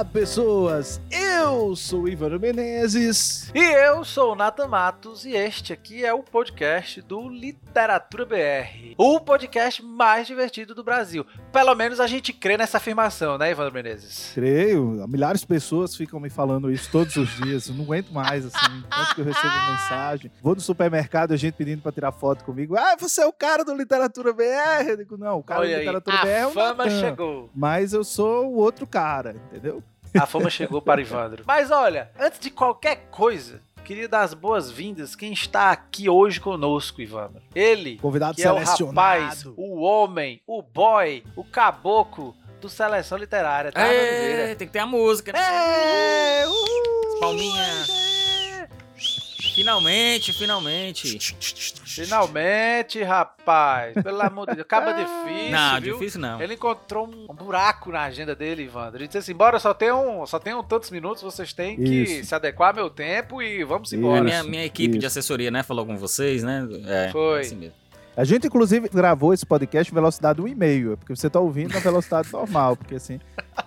Olá, pessoas! Eu sou o Ivano Menezes. E eu sou o Nathan Matos e este aqui é o podcast do Literatura BR. O podcast mais divertido do Brasil. Pelo menos a gente crê nessa afirmação, né, Ivano Menezes? Creio. Milhares de pessoas ficam me falando isso todos os dias. Eu não aguento mais, assim. Tanto que eu recebo mensagem. Vou no supermercado, a gente pedindo pra tirar foto comigo. Ah, você é o cara do Literatura BR? Eu digo, não, o cara Olha do aí, Literatura a BR é o fama Natan. chegou. Mas eu sou o outro cara, entendeu? A fama chegou para Ivandro. Mas olha, antes de qualquer coisa, queria dar as boas-vindas quem está aqui hoje conosco, Ivandro. Ele, Convidado que é o rapaz, o homem, o boy, o caboclo do Seleção Literária, tá, É, tem que ter a música, né? É, uhul, Palminha. Finalmente, finalmente. Finalmente, rapaz. Pelo amor de Deus. Acaba difícil, não, viu? difícil não. Ele encontrou um, um buraco na agenda dele, Ivandro. Ele disse assim: embora só tenham, só tenham tantos minutos, vocês têm que Isso. se adequar ao meu tempo e vamos Isso. A embora. minha, minha equipe de isso. assessoria, né, falou com vocês, né? É, Foi. assim mesmo. A gente, inclusive, gravou esse podcast em velocidade 1,5, é porque você tá ouvindo na velocidade normal, porque assim,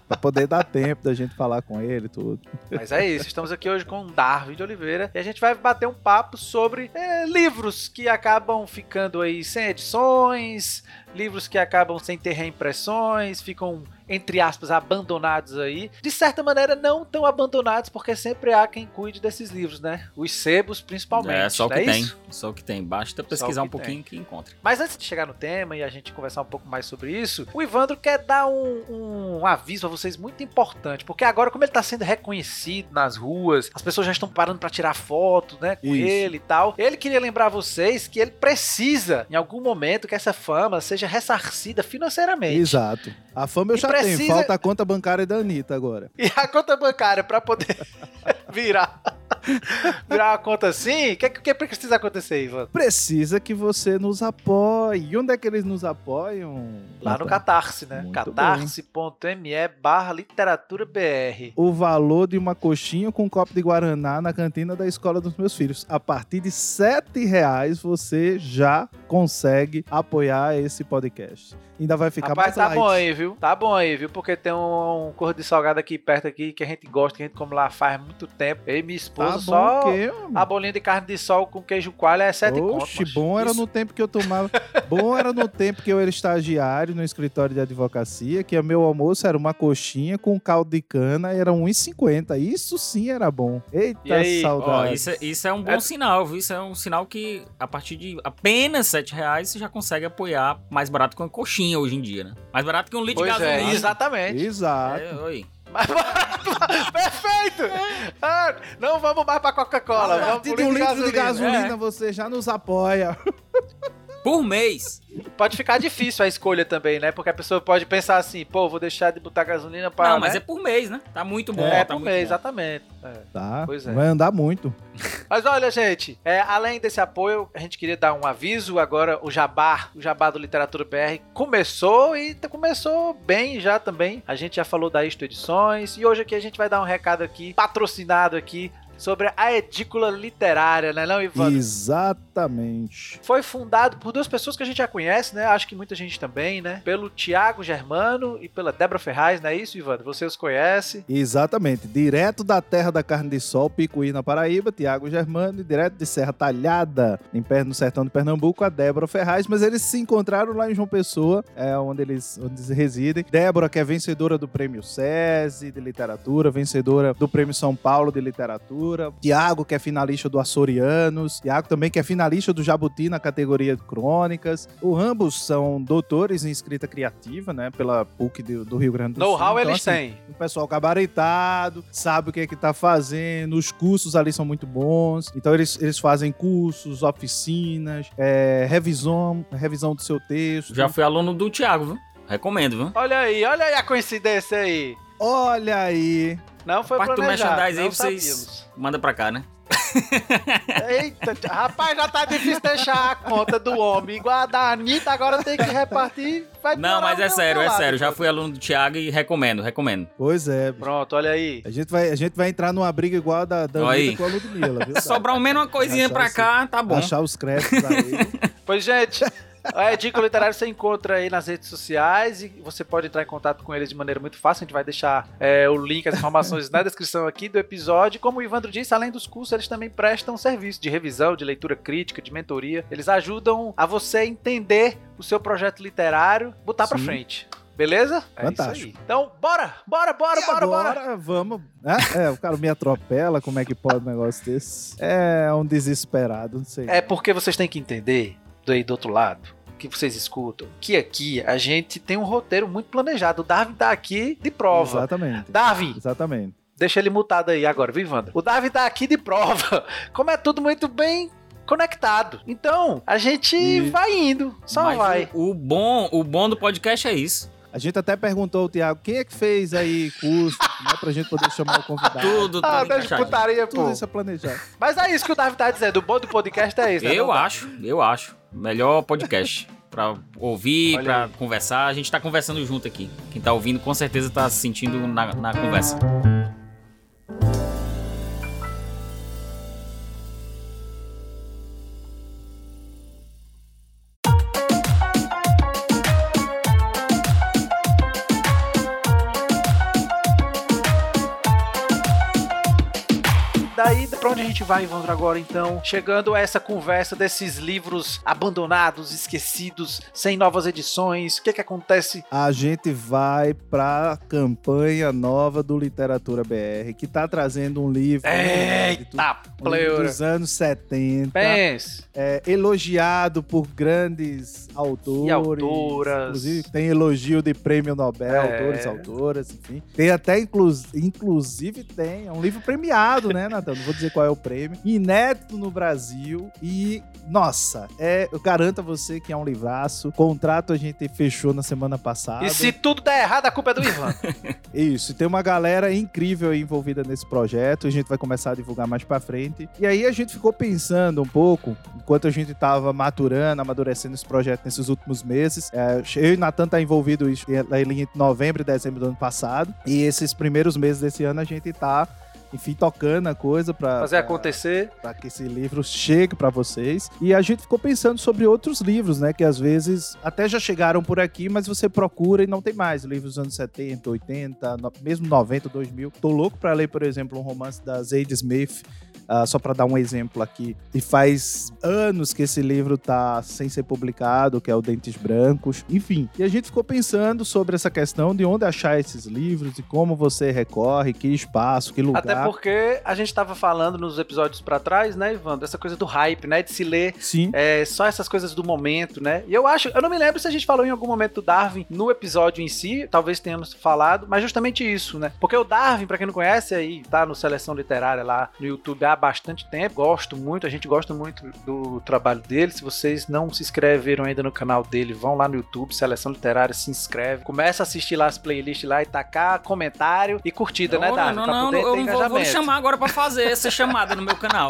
pra poder dar tempo da gente falar com ele e tudo. Mas é isso, estamos aqui hoje com Darwin de Oliveira e a gente vai bater um papo sobre é, livros que acabam ficando aí sem edições, livros que acabam sem ter reimpressões, ficam, entre aspas, abandonados aí. De certa maneira, não tão abandonados, porque sempre há quem cuide desses livros, né? Os sebos, principalmente. É só o que é tem. isso? Só o que tem. Basta pesquisar um pouquinho que encontra. Mas antes de chegar no tema e a gente conversar um pouco mais sobre isso, o Ivandro quer dar um, um aviso a vocês muito importante, porque agora, como ele está sendo reconhecido nas ruas, as pessoas já estão parando para tirar foto, né, com Isso. ele e tal. Ele queria lembrar vocês que ele precisa, em algum momento, que essa fama seja ressarcida financeiramente. Exato. A fama eu E já precisa- falta a conta bancária da Anitta agora. E a conta bancária para poder virar virar uma conta assim, o que, que precisa acontecer, Ivan? Precisa que você nos apoie. E onde é que eles nos apoiam? Lá no Natan? Catarse, né? Catarse.me barra literatura BR. O valor de uma coxinha com um copo de Guaraná na cantina da escola dos meus filhos. A partir de 7 reais você já consegue apoiar esse podcast. Ainda vai ficar Rapaz, mais tá light. bom aí, viu? Tá bom aí, viu? Porque tem um, um cor de salgado aqui perto aqui que a gente gosta, que a gente come lá faz muito tempo. Eu e minha esposa bom só o quê, mano? a bolinha de carne de sol com queijo coalho é sete conto. Oxe, macho. bom era Isso. no tempo que eu tomava. bom era no tempo que eu era estagiário no escritório de advocacia, que o meu almoço era uma coxinha com caldo de cana, era 1,50. Isso sim era bom. Eita E saudade. isso, é- isso é um bom É- sinal, viu? Isso é um sinal que a partir de apenas 7 reais você já consegue apoiar mais barato que uma coxinha hoje em dia, né? Mais barato que um litro Pois de é, gasolina. exatamente. Exato. É, oi. Perfeito! Ah, não vamos mais pra Coca-Cola, A partir de um litro de gasolina. gasolina você já nos apoia. Por mês. Pode ficar difícil a escolha também, né? Porque a pessoa pode pensar assim, pô, vou deixar de botar gasolina para. não, mas é por mês, né? Tá muito bom. É, tá por muito mês, bom. exatamente. É. Tá? Pois é. Vai andar muito. Mas olha, gente, é, além desse apoio, a gente queria dar um aviso. Agora o Jabá, o Jabá do Literatura BR, começou e t- começou bem já também. A gente já falou da Isto Edições e hoje aqui a gente vai dar um recado aqui, patrocinado aqui, sobre a edícula literária, né, não, Ivan? Exatamente. Foi fundado por duas pessoas que a gente já conhece, né? Acho que muita gente também, né? Pelo Tiago Germano e pela Débora Ferraz, não é isso, Ivan? Você os conhece? Exatamente. Direto da terra da carne de sol, Picuí, na Paraíba, Tiago Germano, e direto de Serra Talhada, em Pé- no sertão de Pernambuco, a Débora Ferraz, mas eles se encontraram lá em João Pessoa, é onde eles, onde eles residem. Débora, que é vencedora do Prêmio SESI de literatura, vencedora do Prêmio São Paulo de literatura. Tiago, que é finalista do Açorianos. Tiago também, que é finalista do Jabuti na categoria de crônicas. O ambos são doutores em escrita criativa, né, pela PUC do, do Rio Grande do Sul. Know-how Então, eles assim, têm. o pessoal gabaritado, sabe o que é que tá fazendo, os cursos ali são muito bons. Então eles, eles fazem cursos, oficinas, é, revisão, revisão do seu texto. Já fui aluno do Thiago, viu? Recomendo, viu? Olha aí, olha aí a coincidência aí. Olha aí. Não foi Parte do planejado, merchandising aí, não vocês- sabíamos. Manda pra cá, né? Eita, rapaz, já tá difícil deixar a conta do homem. Igual a da Anitta, agora tem que repartir. Vai Não, mas é sério, é lado, sério. Já fui aluno do Thiago e recomendo, recomendo. Pois é. Pronto, olha aí. A gente vai, a gente vai entrar numa briga igual a da, da Olha Anitta aí. com a Ludmilla, viu? Sobrar ao menos uma coisinha Achar pra esse- cá, tá bom. Achar os créditos aí. Pois, gente, A Dica Literário você encontra aí nas redes sociais e você pode entrar em contato com eles de maneira muito fácil. A gente vai deixar é, o link, as informações na descrição aqui do episódio. Como o Ivandro disse, além dos cursos, eles também prestam serviço de revisão, de leitura crítica, de mentoria. Eles ajudam a você entender o seu projeto literário, botar pra Sim. frente. Beleza? É Fantástico. isso aí. Então, bora! Bora, bora, E bora, bora! agora, vamos. É, é, o cara me atropela, como é que pode um negócio desse? É um desesperado, não sei. É porque vocês têm que entender, do aí do outro lado, que vocês escutam, que aqui a gente tem um roteiro muito planejado. O Darwin tá aqui de prova. Exatamente. Darwin, Exatamente. deixa ele mutado aí agora, viu, Wanda? O Darwin tá aqui de prova. Como é tudo muito bem conectado. Então, a gente E- vai indo, só Mas vai. O, o bom, o bom do podcast é isso. A gente até perguntou ao Thiago quem é que fez aí curso, né, pra gente poder chamar o convidado. Tudo, tudo Ah, encaixadinho. putaria, Tudo pô. isso é planejado. Mas é isso que o Darwin tá dizendo. O bom do podcast é isso. né, Eu não, acho, eu acho. Melhor podcast. Pra ouvir, Olha pra aí. conversar. A gente tá conversando junto aqui. Quem tá ouvindo com certeza tá se sentindo na, na conversa. Daí, pra onde a gente vai, Ivandro, agora, então? Chegando a essa conversa desses livros abandonados, esquecidos, sem novas edições. O que que acontece? A gente vai pra campanha nova do Literatura BR, que tá trazendo um livro. Eita, um pleura. dos anos 70. Pense. é, elogiado por grandes autores. E autoras. Inclusive, tem elogio de prêmio Nobel, É. autores, autoras, enfim. Tem até, inclus, inclusive, tem. É um livro premiado, né, Natan? Não vou dizer qual é o prêmio. Inédito no Brasil. E, nossa, é, eu garanto a você que é um livraço. Contrato a gente fechou na semana passada. E se tudo der errado, a culpa é do Ivan. Isso, e tem uma galera incrível aí envolvida nesse projeto, a gente vai começar a divulgar mais pra frente. E aí a gente ficou pensando um pouco, enquanto a gente tava maturando, amadurecendo esse projeto nesses últimos meses. É, eu e Natan tá envolvido isso em novembro e dezembro do ano passado. E esses primeiros meses desse ano a gente tá, enfim, tocando a coisa pra, Fazer pra- acontecer. para que esse livro chegue para vocês. E a gente ficou pensando sobre outros livros, né, que às vezes até já chegaram por aqui, mas você procura e não tem mais. Livros dos anos 70, 80, no- mesmo 90, 2000. Tô louco para ler, por exemplo, um romance da Zadie Smith. Ah, só para dar um exemplo aqui, e faz anos que esse livro tá sem ser publicado, que é o Dentes Brancos, enfim. E a gente ficou pensando sobre essa questão de onde achar esses livros e como você recorre, que espaço, que lugar. Até porque a gente tava falando nos episódios pra trás, né, Ivan, dessa coisa do hype, né, de se ler Sim. é, só essas coisas do momento, né? E eu acho, eu não me lembro se a gente falou em algum momento do Darwin no episódio em si, talvez tenhamos falado, mas justamente isso, né? Porque o Darwin, pra quem não conhece, aí tá no Seleção Literária lá no YouTube há bastante tempo, gosto muito, a gente gosta muito do trabalho dele. Se vocês não se inscreveram ainda no canal dele, vão lá no YouTube, Seleção Literária, se inscreve, começa a assistir lá as playlists lá e tacar comentário e curtida, né, Não, Darwin? não, pra não, poder eu não vou, vou chamar agora pra fazer essa chamada no meu canal.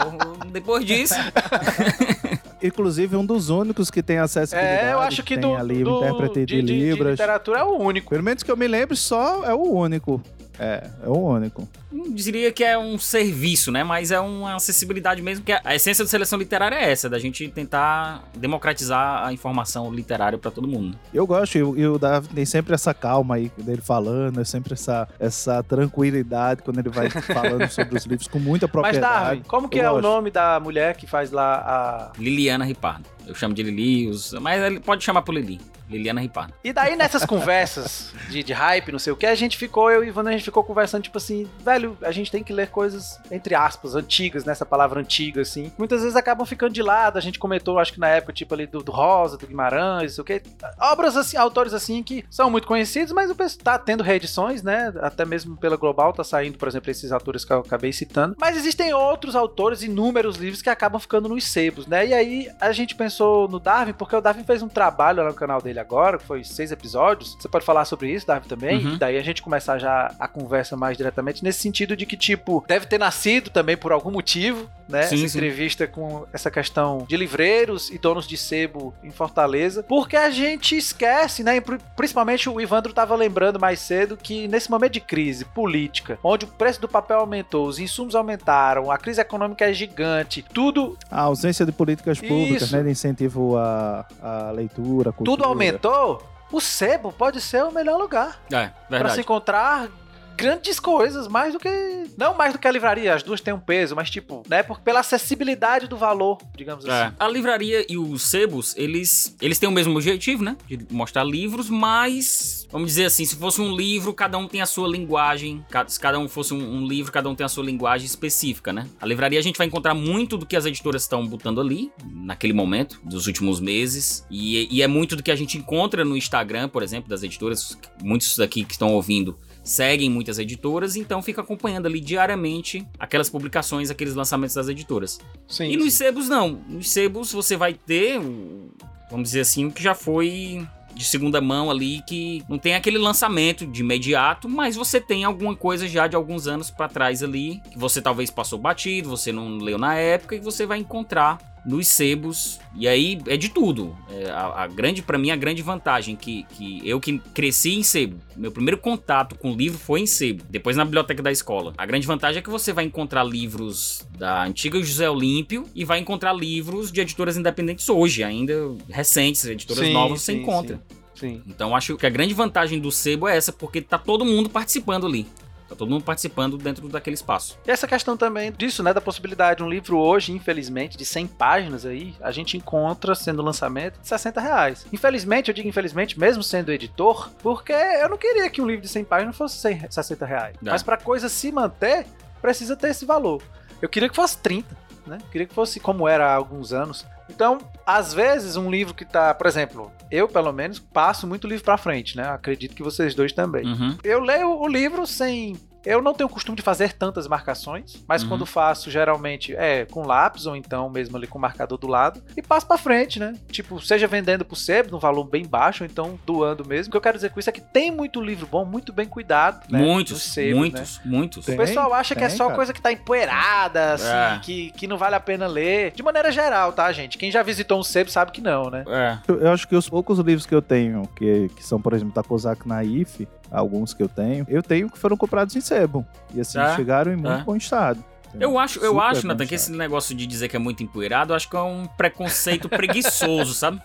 Depois disso, Inclusive, um dos únicos que tem acessibilidade. É, eu acho que tem do, ali do- intérprete de, de, de- de Libras. literatura é o único. Pelo menos que eu me lembre, só é o único. É, é o único. não diria que é um serviço, né? Mas é uma acessibilidade mesmo, que a essência da seleção literária é essa, da gente tentar democratizar a informação literária pra todo mundo. Eu gosto, e o- o Davi tem sempre essa calma aí dele falando, é sempre essa, essa tranquilidade quando ele vai falando sobre os livros com muita Mas, propriedade. Darwin, como que Eu é o gosto. nome da mulher que faz lá a. Liliana Ripardo. Eu chamo de Lili, mas ele pode chamar por Lili. Liliana Ripardo. E daí nessas conversas de, de hype, não sei o que, a gente ficou, eu e o Ivan, a gente ficou conversando, tipo assim, velho, a gente tem que ler coisas, entre aspas, antigas, nessa palavra antiga, assim. Muitas vezes acabam ficando de lado, a gente comentou, acho que na época, tipo ali, do, do Rosa, do Guimarães, não sei o que. Obras assim, autores assim, que são muito conhecidos, mas o pessoal tá tendo reedições, né? Até mesmo pela Global tá saindo, por exemplo, esses autores que eu acabei citando. Mas existem outros autores, inúmeros livros que acabam ficando nos sebos, né? E aí a gente pensou no Darwin, porque o Darwin fez um trabalho lá no canal dele agora, que foi seis episódios. Você pode falar sobre isso, Darwin, também? Uhum. E daí a gente começar já a conversa mais diretamente, nesse sentido de que, tipo, deve ter nascido também por algum motivo, né? Sim, essa sim. entrevista com essa questão de livreiros e donos de sebo em Fortaleza, porque a gente esquece, né? pri- Principalmente o Ivandro tava lembrando mais cedo que nesse momento de crise política, onde o preço do papel aumentou, os insumos aumentaram, a crise econômica é gigante, tudo A ausência de políticas públicas, Isso. né, de incentivo à, à leitura, à cultura. Tudo aumentou, o sebo pode ser o melhor lugar É, para se encontrar grandes coisas, mais do que não mais do que a livraria, as duas têm um peso, mas tipo, né, por, pela acessibilidade do valor, digamos É. assim. A livraria e os sebos, eles, eles têm o mesmo objetivo, né? De mostrar livros, mas, vamos dizer assim, se fosse um livro, cada um tem a sua linguagem. Se cada um fosse um, um livro, cada um tem a sua linguagem específica, né? A livraria a gente vai encontrar muito do que as editoras estão botando ali, naquele momento, dos últimos meses. E, e é muito do que a gente encontra no Instagram, por exemplo, das editoras. Muitos daqui que estão ouvindo seguem muitas editoras, então fica acompanhando ali diariamente aquelas publicações, aqueles lançamentos das editoras. Sim. E nos sebos não. Nos sebos você vai ter, vamos dizer assim, o que já foi de segunda mão ali, que não tem aquele lançamento de imediato, mas você tem alguma coisa já de alguns anos pra trás ali, que você talvez passou batido, você não leu na época, e você vai encontrar nos sebos. E aí é de tudo. É, a, a grande, para mim, a grande vantagem que, que eu que cresci em sebo, meu primeiro contato com livro foi em sebo, depois na biblioteca da escola. A grande vantagem é que você vai encontrar livros da antiga José Olímpio e vai encontrar livros de editoras independentes hoje, ainda recentes, editoras Sim, novas você sim, encontra. Sim. Então acho que a grande vantagem do sebo é essa, porque tá todo mundo participando ali. Tá todo mundo participando dentro daquele espaço. E essa questão também disso, né, da possibilidade, um livro hoje, infelizmente, de 100 páginas aí, a gente encontra sendo lançamento de 60 reais. Infelizmente, eu digo infelizmente, mesmo sendo editor, porque eu não queria que um livro de 100 páginas fosse 100, 60 reais. É. Mas pra coisa se manter, precisa ter esse valor. Eu queria que fosse 30, né? Queria que fosse como era há alguns anos. Então, às vezes, um livro que tá, por exemplo, eu pelo menos passo muito livro pra frente, né? Acredito que vocês dois também. Uhum. Eu leio o livro sem. Eu não tenho o costume de fazer tantas marcações, mas Uhum. quando faço, geralmente é com lápis ou então mesmo ali com o marcador do lado e passo pra frente, né? Tipo, seja vendendo pro sebo num valor bem baixo ou então doando mesmo. O que eu quero dizer com isso é que tem muito livro bom, muito bem cuidado, né? Muitos, sebos, né? muitos, muitos. Tem. O pessoal acha que é tem, só cara. coisa que tá empoeirada, assim, É. que, que não vale a pena ler. De maneira geral, tá, gente? Quem já visitou um sebo sabe que não, né? É. Eu, eu acho que os poucos livros que eu tenho, que, que são, por exemplo, da Kozak Naif, alguns que eu tenho, eu tenho que foram comprados em sebo. E assim, É, chegaram em muito é. bom estado. Eu acho, eu acho, Nathan, que esse negócio de dizer que é muito empoeirado, eu acho que é um preconceito preguiçoso, sabe?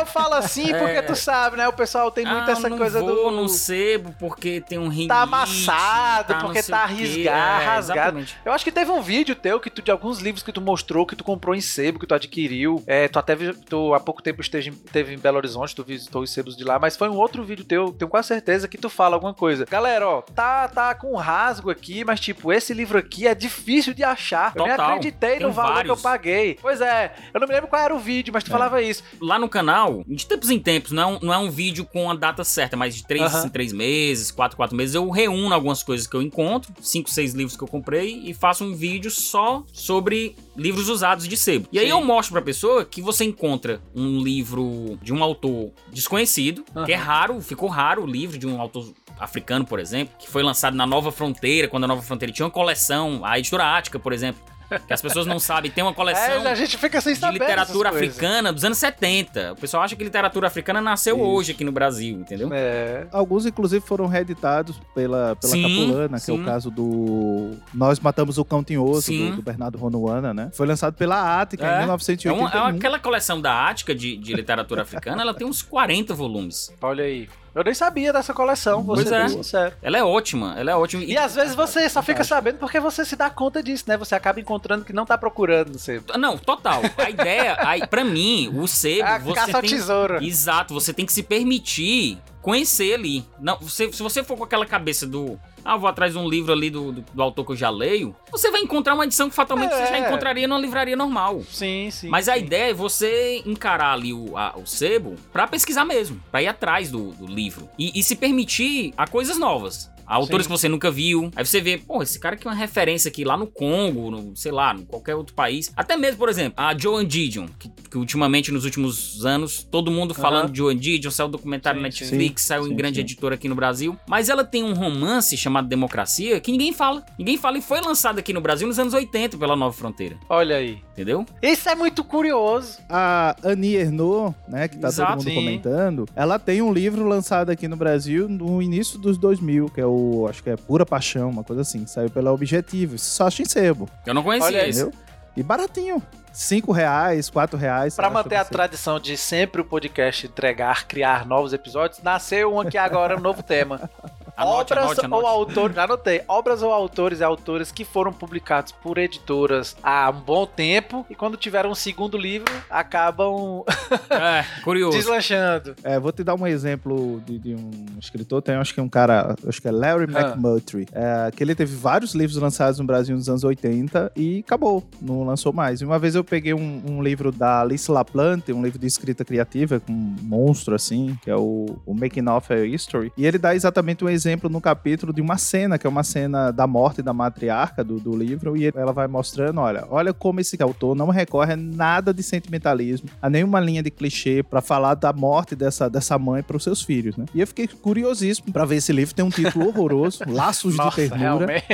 Eu falo assim É. porque tu sabe, né? O pessoal tem muito ah, essa não coisa vou do. num sebo porque tem um rinite. Tá amassado, não porque tá o quê. risgar- É, rasgado. exatamente. Eu acho que teve um vídeo teu que tu, de alguns livros que tu mostrou, que tu comprou em sebo, que tu adquiriu. É, tu até tu, há pouco tempo esteve, teve em Belo Horizonte, tu visitou os sebos de lá, mas foi um outro vídeo teu, tenho quase certeza que tu fala alguma coisa. Galera, ó, tá, tá com um rasgo aqui, mas tipo, esse livro aqui é difícil de achar. Eu nem Total. acreditei Tem no valor vários. que eu paguei. Pois é, eu não me lembro qual era o vídeo, mas tu É. falava isso. Lá no canal, de tempos em tempos, não é um, não é um vídeo com a data certa, mas de três Aham. em três meses, quatro, quatro meses, eu reúno algumas coisas que eu encontro, cinco, seis livros que eu comprei, e faço um vídeo só sobre livros usados de sebo. E aí Sim. eu mostro pra pessoa que você encontra um livro de um autor desconhecido, que é raro, ficou raro o livro de um autor africano, por exemplo, que foi lançado na Nova Fronteira, quando a Nova Fronteira tinha uma coleção, a editora Ática, por exemplo, que as pessoas não sabem, tem uma coleção É, a gente fica sem de literatura africana dos anos 70. O pessoal acha que literatura africana nasceu Isso. hoje aqui no Brasil, entendeu? É. Alguns, inclusive, foram reeditados pela, pela Sim, Capulana, que é sim. o caso do Nós Matamos o Cão Tinhoso, Sim. do, do Bernardo Ronuana, né? Foi lançado pela Ática É. em É, 1981. uma- é uma- aquela coleção da Ática de, de literatura africana, ela tem uns 40 volumes. Olha aí. Eu nem sabia dessa coleção, vou Pois é. sincero. Ela é ótima, ela é ótima. E às vezes você só fica sabendo porque você se dá conta disso, né? Você acaba encontrando que não tá procurando, sei. Não, total. A ideia, a, pra mim, o sebo, A você caça ao tem... tesouro. Exato, você tem que se permitir conhecer ali. Não, você, se você for com aquela cabeça do. Ah, vou atrás de um livro ali do, do, do autor que eu já leio. Você vai encontrar uma edição que fatalmente É. você já encontraria numa livraria normal. Sim, sim. Mas a sim. ideia é você encarar ali o, a- o sebo pra pesquisar mesmo, pra ir atrás do, do livro e, e se permitir a coisas novas. Autores Sim. que você nunca viu. Aí você vê, pô, esse cara aqui é uma referência aqui lá no Congo, no, sei lá, em qualquer outro país. Até mesmo, por exemplo, a Joan Didion, que, que ultimamente, nos últimos anos, todo mundo falando de Joan Didion, saiu um documentário Sim, na sim. Netflix, saiu em Sim, grande sim. editora aqui no Brasil. Mas ela tem um romance chamado Democracia que ninguém fala. Ninguém fala e foi lançado aqui no Brasil nos anos 80 pela Nova Fronteira. Olha aí. Entendeu? Isso é muito curioso. A Annie Ernaux, né, que tá Exato, todo mundo sim. comentando, ela tem um livro lançado aqui no Brasil no início dos 2000, que é o, acho que é Pura Paixão, uma coisa assim, saiu pela Objetivo, só acha em sebo, Eu não conhecia Olha esse. entendeu? E baratinho. 5 reais, 4 reais. Pra eu manter a tradição de sempre o podcast entregar, criar novos episódios, nasceu um aqui agora, um novo tema. Anote, Obras anote, anote. ou autores, já anotei, obras ou autores e autoras que foram publicados por editoras há um bom tempo e quando tiveram um segundo livro, acabam É, curioso. deslanchando. É, vou te dar um exemplo de, de um escritor, tem acho que um cara, acho que é Larry Ah. McMurtry, é, que ele teve vários livros lançados no Brasil nos anos 80 e acabou, não lançou mais. E uma vez eu peguei um, um livro da Alice LaPlante, um livro de escrita criativa, com um monstro assim, que é o, o Making of a History, e ele dá exatamente um exemplo no capítulo de uma cena, que é uma cena da morte da matriarca do, do livro, e ela vai mostrando, olha, olha como esse autor não recorre a nada de sentimentalismo, a nenhuma linha de clichê pra falar da morte dessa, dessa mãe pros seus filhos, né? E eu fiquei curiosíssimo pra ver esse livro, tem um título horroroso, Laços Nossa, de Ternura. realmente.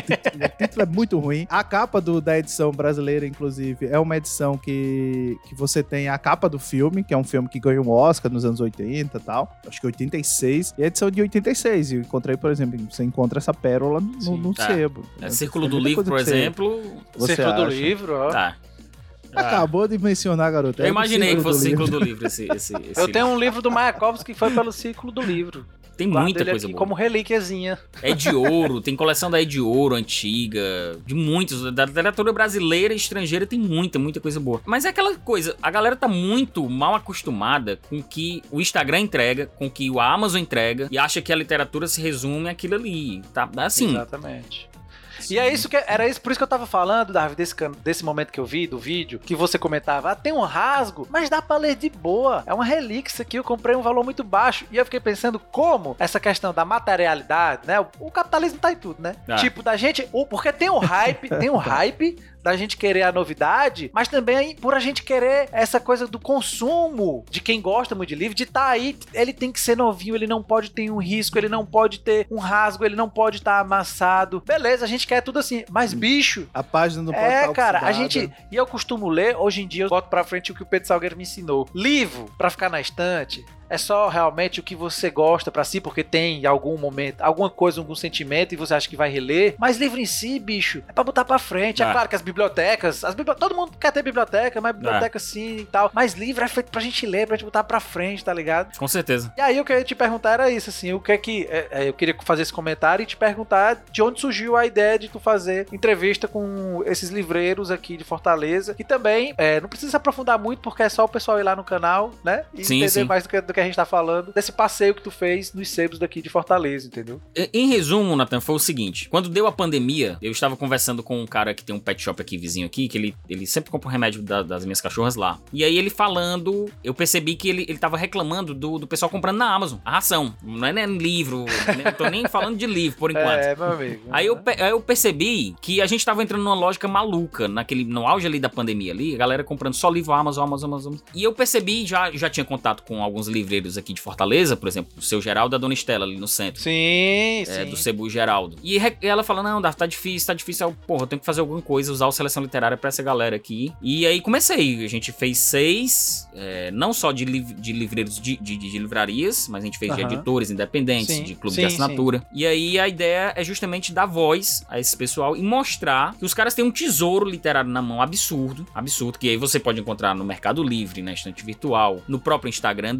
O título é muito ruim. A capa do- da edição brasileira, inclusive, é uma edição que, que você tem a capa do filme, que é um filme que ganhou um Oscar nos anos 80 e tal. Acho que 86. E a edição é de 86. E eu encontrei, por exemplo, você encontra essa pérola no, Sim, no tá. sebo. É, Círculo do Livro, por exemplo. você Círculo do livro, ó. Tá. Acabou de mencionar, garoto. É Eu imaginei que fosse Livro. Círculo do Livro esse, esse, esse Eu tenho um livro do Mayakovsky que foi pelo Círculo do Livro. Tem muita coisa aqui boa. como relíquiazinha. É de ouro, tem coleção da É de Ouro antiga, de muitos. Da literatura brasileira e estrangeira tem muita, muita coisa boa. Mas é aquela coisa, a galera tá muito mal acostumada com o que o Instagram entrega, com o que o Amazon entrega, e acha que a literatura se resume àquilo ali. Tá? Assim, Exatamente. E é isso que era isso, por isso que eu tava falando, Davi, desse, desse momento que eu vi do vídeo, que você comentava, ah, tem um rasgo, mas dá pra ler de boa. É uma relíquia isso aqui, eu comprei um valor muito baixo. E eu fiquei pensando como essa questão da materialidade, né? O, o capitalismo tá em tudo, né? Ah. Tipo, da gente. o- porque tem o hype, tem o hype da gente querer a novidade, mas também por a gente querer essa coisa do consumo de quem gosta muito de livro, de estar aí, ele tem que ser novinho, ele não pode ter um risco, ele não pode ter um rasgo, ele não pode estar amassado. Beleza, a gente quer tudo assim, mas bicho. A página não pode É, estar cara, a gente. E eu costumo ler, hoje em dia eu boto pra frente o que o Pedro Salgueiro me ensinou. Livro, pra ficar na estante, é só realmente o que você gosta pra si, porque tem em algum momento, alguma coisa, algum sentimento e você acha que vai reler. Mas livro em si, bicho, é pra botar pra frente. É, É. claro que as bibliotecas, as bibli- todo mundo quer ter biblioteca, mas biblioteca sim e tal. Mas livro é feito pra gente ler, pra gente botar pra frente, tá ligado? com certeza. E aí o que eu ia te perguntar era isso, assim, o que é que. é, é, eu queria fazer esse comentário e te perguntar de onde surgiu a ideia de tu fazer entrevista com esses livreiros aqui de Fortaleza. E também, é, não precisa se aprofundar muito, porque é só o pessoal ir lá no canal, né? E Sim, entender sim. mais do que, do que a gente tá falando, desse passeio que tu fez nos sebos daqui de Fortaleza, entendeu? Em resumo, Nathan, foi o seguinte: quando deu a pandemia, eu estava conversando com um cara que tem um pet shop aqui vizinho aqui, que ele, ele sempre compra um remédio da- das minhas cachorras lá. E aí ele falando, eu percebi que ele, ele tava reclamando do, do pessoal comprando na Amazon. A ração. Não é nem livro, não tô nem falando de livro por enquanto. É, meu amigo. Aí eu, aí eu percebi que a gente tava entrando numa lógica maluca, naquele, no auge ali da pandemia ali, a galera comprando só livro Amazon, Amazon, Amazon. E eu percebi, já, já tinha contato com alguns livreiros aqui de Fortaleza, por exemplo, o seu Geraldo da Dona Estela ali no centro. Sim, É, sim. do Cebu Geraldo. E ela fala: Não, Davi, tá difícil, tá difícil. Eu, porra, eu tenho que fazer alguma coisa, usar o seleção literária pra essa galera aqui. E aí comecei. A gente fez seis, é, não só de, liv- de livreiros de, de- de livrarias, mas a gente fez de editores independentes, Sim, de clube sim, de assinatura. E aí a ideia é justamente dar voz a esse pessoal e mostrar que os caras têm um tesouro literário na mão absurdo, absurdo, que aí você pode encontrar no Mercado Livre, na estante virtual, no próprio Instagram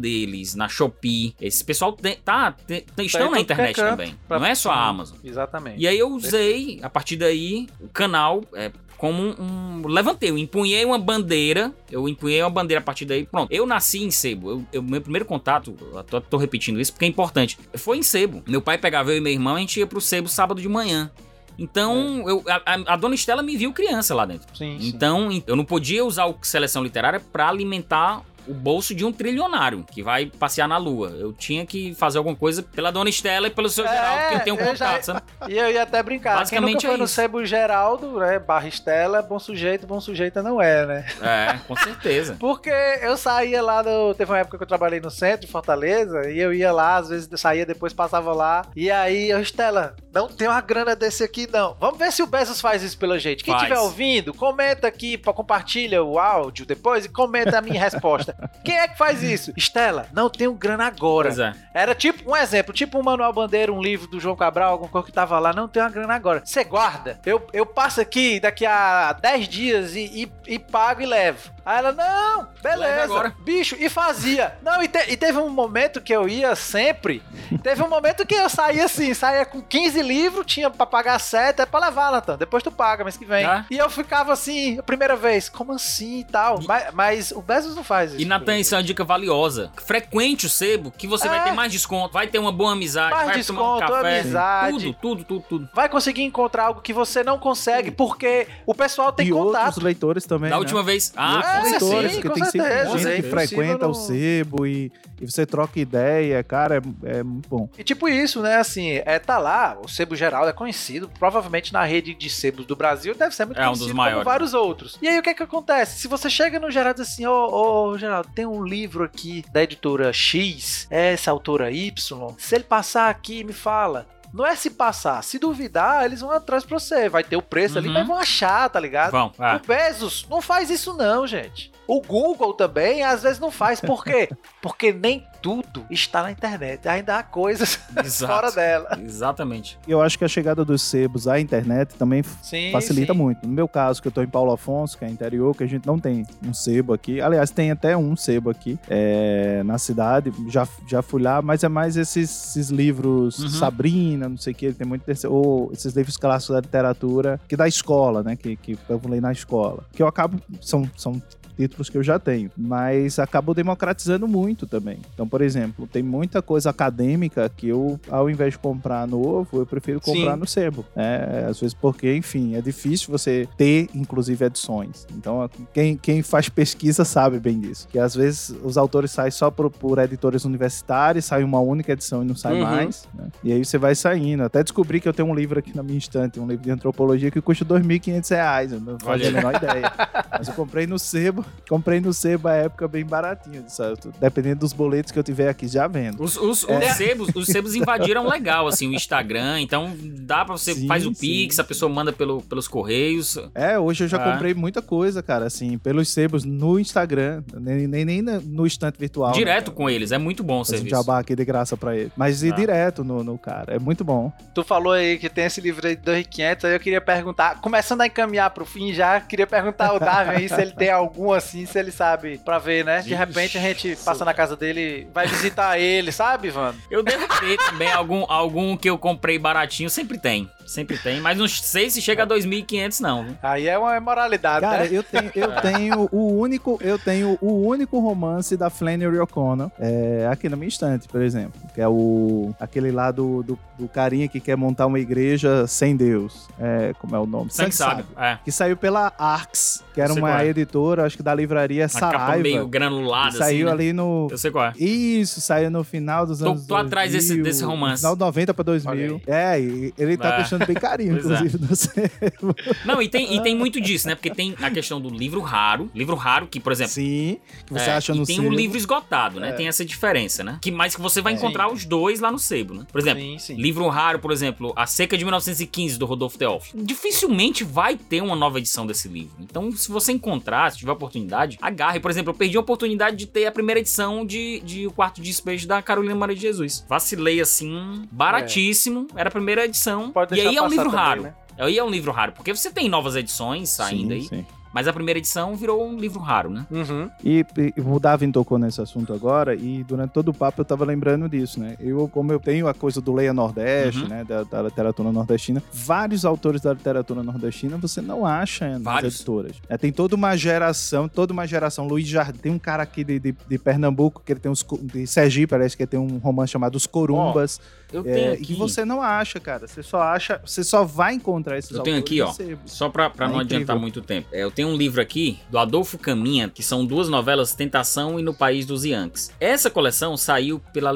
na Shopee. Esse pessoal tem- tá, estão em na é internet canto, também. pra- Não é só a Sim, Amazon. Exatamente. E aí eu usei, a partir daí, o canal é, como um, um- Levantei, eu empunhei uma bandeira. Eu empunhei uma bandeira a partir daí. Pronto. Eu nasci em sebo. Eu, eu- meu primeiro contato, eu tô, tô repetindo isso porque é importante. Foi em sebo. Meu pai pegava eu e meu irmão, a gente ia pro sebo sábado de manhã. Então, eu, a, a- dona Estela me viu criança lá dentro. Sim, sim. Então, eu não podia usar o seleção literária pra alimentar o bolso de um trilionário que vai passear na lua. Eu tinha que fazer alguma coisa pela dona Estela e pelo seu É, Geraldo, que eu tenho contato, já- sabe? E eu ia até brincar. Basicamente Quem nunca foi é no. Sebo Geraldo, né? Barra Estela, bom sujeito, bom sujeita não é, né? É, com certeza. Porque eu saía lá do. Teve uma época que eu trabalhei no centro de Fortaleza e eu ia lá, às vezes saía, depois passava lá. E aí, eu, Estela, não tem uma grana desse aqui, não. Vamos ver se o Bezos faz isso pela gente. Quem estiver ouvindo, comenta aqui, compartilha o áudio depois e comenta a minha resposta. Quem é que faz isso? Estela, não tenho grana agora. Pois é. Era tipo, um exemplo, tipo um Manuel Bandeira, um livro do João Cabral, alguma coisa que tava lá, não tenho a grana agora. Você guarda. Eu, eu passo aqui daqui a 10 dias e, e, e pago e levo. Aí ela, não, beleza. Bicho, e fazia. Não, e, te- e teve um momento que eu ia sempre. Teve um momento que eu saía assim, saía com 15 livros, tinha pra pagar 7, é pra levar, Natan. Depois tu paga, mês que vem. Ah. E eu ficava assim, a primeira vez, como assim e tal. Mas, mas o Bezos não faz isso. E Natan, isso é uma dica valiosa. Frequente o sebo, que você vai É. ter mais desconto, vai ter uma boa amizade, Mais vai tomar um desconto, café. amizade. Tudo, tudo, tudo, tudo. vai conseguir encontrar algo que você não consegue, porque o pessoal tem e contato. outros leitores também. Da né? última vez. Ah, é, leitores, sim, que com tem sempre certeza, gente é que frequenta o não- sebo e, e você troca ideia, cara, é, é muito bom. E tipo isso, né? Assim, é, tá lá, o sebo geral é conhecido, provavelmente na rede de sebos do Brasil deve ser muito É um dos conhecido maiores. como vários outros. E aí o que é que acontece? Se você chega no Geraldo e diz assim, ô, ô, Geraldo, tem um livro aqui da editora X, essa autora Y, se ele passar aqui, me fala. Não é se passar, se duvidar, eles vão atrás pra você. Vai ter o preço ali, Uhum. mas vão achar, tá ligado? Vão, é. O Bezos não faz isso não, gente. O Google também às vezes não faz. Por quê? Porque nem tudo está na internet. Ainda há coisas Exato. fora dela. Exatamente. E eu acho que a chegada dos sebos à internet também Sim, facilita sim. muito. No meu caso, que eu tô em Paulo Afonso, que é interior, que a gente não tem um sebo aqui. Aliás, tem até um sebo aqui é, na cidade. Já, já fui lá, mas é mais esses, esses livros Uhum. Sabrina, não sei o que, tem muito desse, ou esses livros clássicos da literatura que da escola, né? Que, que eu ler na escola. Que eu acabo. São, são títulos que eu já tenho, mas acabou democratizando muito também. Então, por exemplo, tem muita coisa acadêmica que eu, ao invés de comprar novo, eu prefiro comprar Sim. no sebo. É, às vezes porque, enfim, é difícil você ter, inclusive, edições. Então, quem, quem faz pesquisa sabe bem disso. Que às vezes os autores saem só por, por editores universitários, sai uma única edição e não sai Uhum. mais. né? E aí você vai saindo. Até descobri que eu tenho um livro aqui na minha estante, um livro de antropologia que custa 2.500 reais. Eu não fazia a menor ideia. Mas eu comprei no sebo, comprei no sebo à época bem baratinho. Certo? Dependendo dos boletos que eu tiver aqui, já vendo. Os, os, É. os sebos, os sebos invadiram legal, assim, o Instagram. Então dá pra você, Sim, faz o sim, Pix, a pessoa manda pelo, pelos correios. É, hoje eu já Ah. comprei muita coisa, cara, assim, pelos sebos no Instagram, nem, nem, nem no estante virtual. né, direto cara? com eles, é muito bom o Fazer um serviço. jabá aqui de graça pra ele. Mas ir Ah. direto no, no cara, é muito bom. Tu falou aí que tem esse livro aí de 2.500, aí eu queria perguntar, começando a encaminhar pro fim já, queria perguntar ao Darwin aí se ele tem assim, se ele sabe, pra ver, né? De repente a gente passa na casa dele, vai visitar ele, sabe, Ivan? Eu devo ter também algum, algum que eu comprei baratinho, sempre tem. Sempre tem, mas não sei se chega a 2.500 não. viu? Aí é uma imoralidade, Cara, né? eu tenho, eu tenho o único, eu tenho o único romance da Flannery O'Connor, é, aqui na minha estante, por exemplo, que é o aquele lá do, do, do carinha que quer montar uma igreja sem Deus. É, como é o nome? Sangue sabe. É. Que saiu pela Arx, que era uma é. editora, acho que da livraria A capa Saraiva. meio granulada, saiu assim. né? ali no Eu sei qual é. Isso, saiu no final dos Tô- anos tô atrás desse- 2000, desse romance. Final 90 pra 2000. É, e ele tá É. custando bem carinho, Pois é. inclusive, no sebo. Não, e tem, e tem muito disso, né? Porque tem a questão do livro raro. Livro raro que, por exemplo. Sim, que você é, acha no e tem sebo. um livro esgotado, né? É. Tem essa diferença, né? Que, mas que você vai É. encontrar os dois lá no sebo, né? Por exemplo, Sim, sim. Livro raro, por exemplo, A Seca de 1915, do Rodolfo Teófilo. Dificilmente vai ter uma nova edição desse livro. Então, se você encontrar, se tiver oportunidade, agarre. Por exemplo, eu perdi a oportunidade de ter a primeira edição de, de O Quarto de Despejo da Carolina Maria de Jesus. Vacilei assim, baratíssimo. Era a primeira edição. Pode e aí é um livro também, raro. né? Aí é um livro raro, porque você tem novas edições saindo Sim, aí, sim. mas a primeira edição virou um livro raro, né? Uhum. E, e o Davin tocou nesse assunto agora, e durante todo o papo eu tava lembrando disso, né? Eu, como eu tenho a coisa do Leia Nordeste, Uhum. né? Da, da literatura nordestina, vários autores da literatura nordestina você não acha nas Vários. editoras. É, tem toda uma geração, toda uma geração. Luiz Jardim, tem um cara aqui de, de, de Pernambuco, que ele tem uns. de Sergipe, parece que ele tem um romance chamado Os Corumbas. Eu é, tenho e aqui, que você não acha, cara. Você só acha. Você só vai encontrar esses Eu tenho aqui, ó. só pra, pra É não incrível. adiantar muito tempo. É, eu tenho um livro aqui do Adolfo Caminha, que são duas novelas, Tentação e No País dos Yankees. Essa coleção saiu pela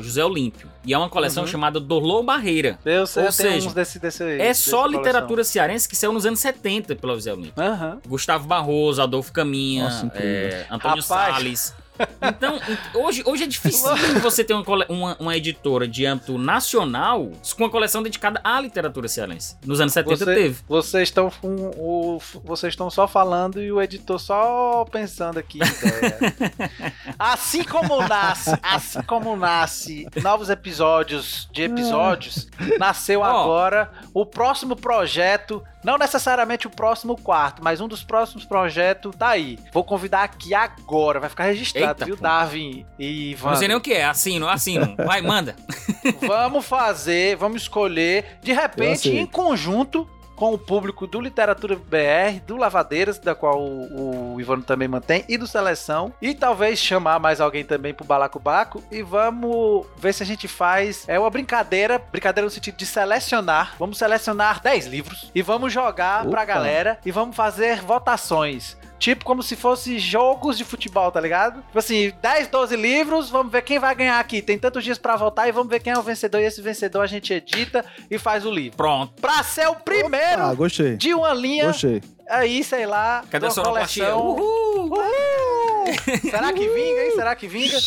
José Olímpio, e é uma coleção Uhum. chamada Dorlou Barreira. Eu sei, Ou eu tenho seja, uns desse, desse É só literatura cearense que saiu nos anos 70 pela José Olímpio. Aham. Gustavo Barroso, Adolfo Caminha, Nossa, é, Antônio Rapaz. Salles. Então, ent- hoje, hoje é difícil você ter uma, uma, uma editora de âmbito nacional com uma coleção dedicada à literatura cearense. Nos anos 70 Você- teve. Vocês estão com o. Vocês estão só falando e o editor só pensando aqui. assim como nasce, assim como nasce novos episódios de episódios, nasceu Ó. agora o próximo projeto. Não necessariamente o próximo quarto, mas um dos próximos projetos tá aí. Vou convidar aqui agora, vai ficar registrado, Eita, viu, pô. Darwin e Ivan? Não sei nem o que é, assino, assino. Vai, manda. Vamos fazer, vamos escolher, de repente, em conjunto com o público do Literatura BR, do Lavadeiras, da qual o, o Ivano também mantém, e do Seleção. E talvez chamar mais alguém também pro Balacobaco. E vamos ver se a gente faz é uma brincadeira, brincadeira no sentido de selecionar. Vamos selecionar 10 livros e vamos jogar pra Opa. galera e vamos fazer votações. Tipo como se fosse jogos de futebol, tá ligado? Tipo assim, 10, 12 livros, vamos ver quem vai ganhar aqui. Tem tantos dias pra votar e vamos ver quem é o vencedor. E esse vencedor a gente edita e faz o livro. Pronto. Pra ser o primeiro Ah, gostei. de uma linha Gostei. aí, sei lá, Cadê a sonoplastia? coleção. Uhul! Uhul! Será que vinga, hein? Será que vinga?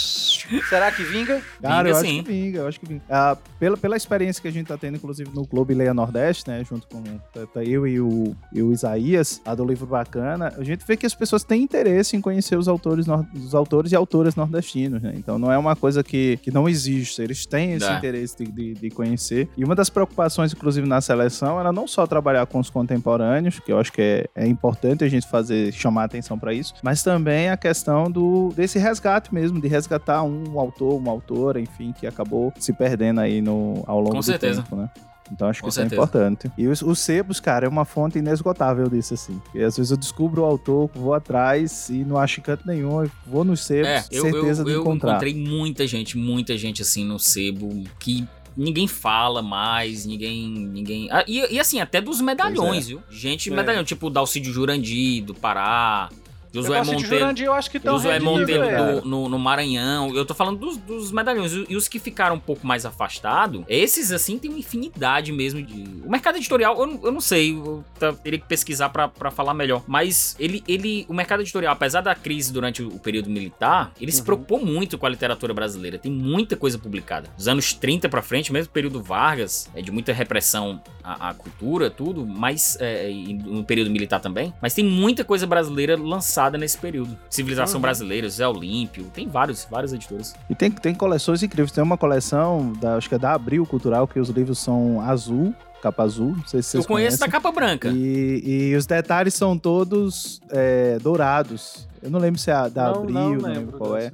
Será que vinga? Cara, Vinga eu sim. acho que vinga, eu acho que vinga. Ah, pela, pela experiência que a gente tá tendo, inclusive, no Clube Leia Nordeste, né? Junto com tá- tá eu e o, e o Isaías, a do livro bacana, a gente vê que as pessoas têm interesse em conhecer os autores, os autores e autoras nordestinos, né? Então não é uma coisa que, que não existe, eles têm esse É. interesse de, de, de conhecer. E uma das preocupações, inclusive, na seleção, era não só trabalhar com os contemporâneos, que eu acho que é, é importante a gente fazer, chamar atenção para isso, mas também a questão do, desse resgate mesmo, de resgatar um autor, uma autora, enfim, que acabou se perdendo aí no, ao longo Com do certeza. tempo, né? Então acho que Com isso certeza. é importante. E os, os sebos, cara, é uma fonte inesgotável disso, assim. E às vezes eu descubro o autor, vou atrás e não acho canto nenhum, eu vou nos sebos, É, eu, certeza eu, de eu encontrar. encontrei muita gente, muita gente assim no sebo que ninguém fala mais, ninguém. ninguém ah, e, e assim, até dos medalhões, viu? Gente, É. medalhão, tipo o Dalcídio Jurandir, do Pará, Josué Monteiro. Jurandir, eu acho que estão Josué Monteiro cara. do- no, no Maranhão. Eu tô falando dos, dos medalhões. E os que ficaram um pouco mais afastados, esses, assim, tem uma infinidade mesmo de. O mercado editorial, eu, não- eu não sei, eu teria que pesquisar pra, pra falar melhor. Mas ele, ele. O mercado editorial, apesar da crise durante o período militar, ele se Uhum. preocupou muito com a literatura brasileira. Tem muita coisa publicada. Dos anos 30 pra frente, mesmo período Vargas, é de muita repressão à, à cultura, tudo, mas. É, no período militar também. Mas tem muita coisa brasileira lançada nesse período. Civilização Uhum. Brasileira, Zé Olímpio, tem vários, várias editoras. E tem, tem coleções incríveis. Tem uma coleção, da, acho que é da Abril Cultural, que os livros são azul, capa azul. Não sei se vocês Eu conheço da conhecem. capa branca. E, e os detalhes são todos é, dourados. Eu não lembro se é a da Não, Abril, não não, lembro lembro qual é.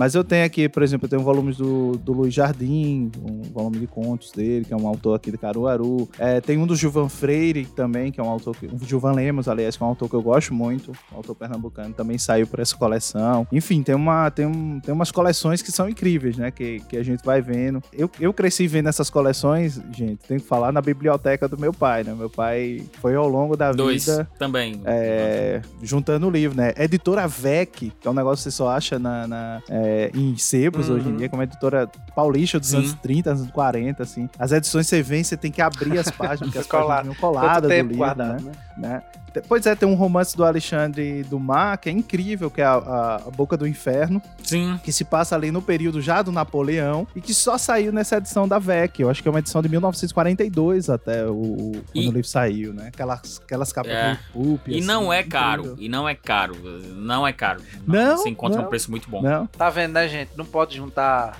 Mas eu tenho aqui, por exemplo, eu tenho volumes do, do Luiz Jardim, um volume de contos dele, que é um autor aqui de Caruaru. É, tem um do Gilvan Freire também, que é um autor, que, um Gilvan Lemos, aliás, que é um autor que eu gosto muito, um autor pernambucano, também saiu por essa coleção. Enfim, tem, uma, tem, um, tem umas coleções que são incríveis, né, que, que a gente vai vendo. Eu, eu cresci vendo essas coleções, gente, tenho que falar, na biblioteca do meu pai, né? Meu pai foi ao longo da Dois, vida também. é, juntando o livro, né? Editora VEC, que é um negócio que você só acha na, na, é, em sebos Uhum. hoje em dia, como editora paulista dos Sim. anos 30, anos 40, assim. As edições você vem, você tem que abrir as páginas, porque as Colado. páginas vinham coladas do livro, guardado, né? né? Pois é, tem um romance do Alexandre Dumas, que é incrível, que é a, a- a Boca do Inferno, Sim. que se passa ali no período já do Napoleão, e que só saiu nessa edição da VEC. Eu acho que é uma edição de 1942 até o, o- quando E- o livro saiu, né? Aquelas, aquelas capas É. de pulp, E assim, não é incrível. caro. E não é caro. Não é caro. Não, Você encontra não. um preço muito bom. Não, Tá vendo, né, gente? Não pode juntar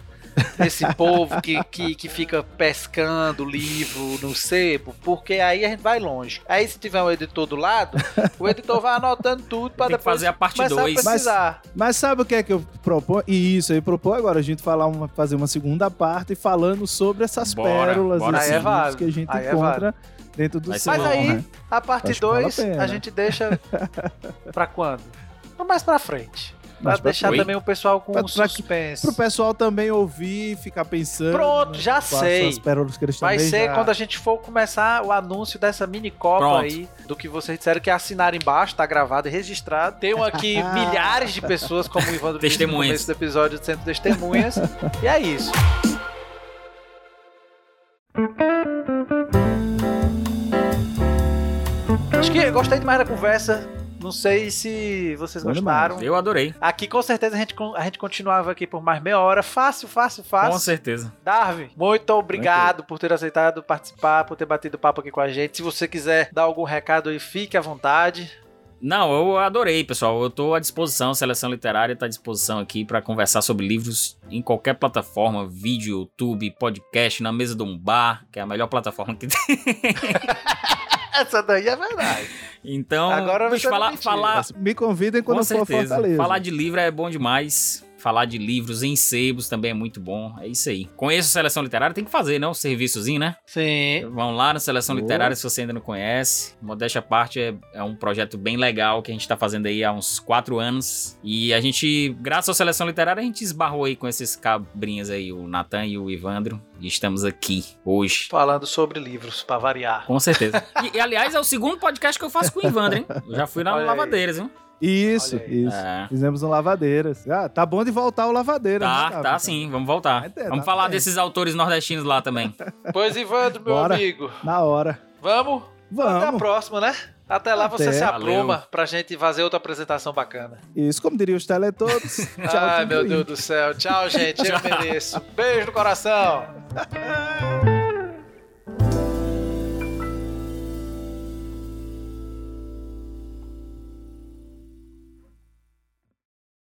esse povo que, que, que fica pescando livro no sebo, porque aí a gente vai longe. Aí se tiver um editor do lado, o editor vai anotando tudo que depois fazer a parte começar a 2. pesquisar. Mas sabe o que é que eu proponho? E isso, eu proponho agora a gente falar uma, fazer uma segunda parte falando sobre essas Bora, pérolas bora. Aí é válido, que a gente aí é encontra dentro do ser Mas bom, aí, né? a parte Acho que vale 2, a a gente deixa pra quando? Pra mais pra frente. Pra pra deixar frente. também o pessoal com Pra- pra- suspense. Pro pessoal também ouvir, ficar pensando. Pronto, né? já são sei. Vai também ser já- quando a gente for começar o anúncio dessa mini copa Pronto. aí, do que vocês disseram que é assinar embaixo, tá gravado e registrado. Tem aqui milhares de pessoas, como o Ivan no Testemunhas. do episódio do Centro Testemunhas. e é isso. Acho que gostei demais da conversa. Não sei se vocês Bom gostaram. Eu adorei. Aqui com certeza a gente, a gente continuava aqui por mais meia hora. Fácil, fácil, fácil. Com certeza. Darwin, muito obrigado por ter aceitado participar, por ter batido papo aqui com a gente. Se você quiser dar algum recado aí, fique à vontade. Não, eu adorei, pessoal. Eu tô à disposição, Seleção Literária tá à disposição aqui pra conversar sobre livros em qualquer plataforma, vídeo, YouTube, podcast, na mesa de um bar, que é a melhor plataforma que tem. Essa daí é verdade. Então, Agora bicho, falar, falar, Me convidem quando com eu for a certeza. Fortaleza. Falar de livro é bom demais. Falar de livros em sebos também é muito bom. É isso aí. Conheço Seleção Literária, tem que fazer, não? Um serviçozinho, né? Sim. Vão lá na Seleção Boa. Literária se você ainda não conhece. Modéstia à parte é, é um projeto bem legal que a gente tá fazendo aí há uns quatro anos. E a gente, graças à Seleção Literária, a gente esbarrou aí com esses cabrinhas aí, o Natan e o Ivandro. E estamos aqui hoje. Falando sobre livros, pra variar. Com certeza. E, e, aliás, é o segundo podcast que eu faço com o Ivandro, hein? Eu já fui na Olha aí. Lavadeiras, viu? Isso, isso. É. Fizemos um Lavadeiras. Ah, tá bom de voltar o Lavadeiras. né, Tá, Gabi? tá sim, vamos voltar. Ter, Vamos tá falar bem. desses autores nordestinos lá também. Pois, Ivandro, meu Bora. amigo. Na hora. Vamos? Até a Vamos. próxima, né? Até lá você Até. se Valeu. apruma pra gente fazer outra apresentação bacana. Isso, como diria os teletodos. Tchau, Ai, meu. Deus do céu. Tchau, gente. Eu mereço. Beijo no coração.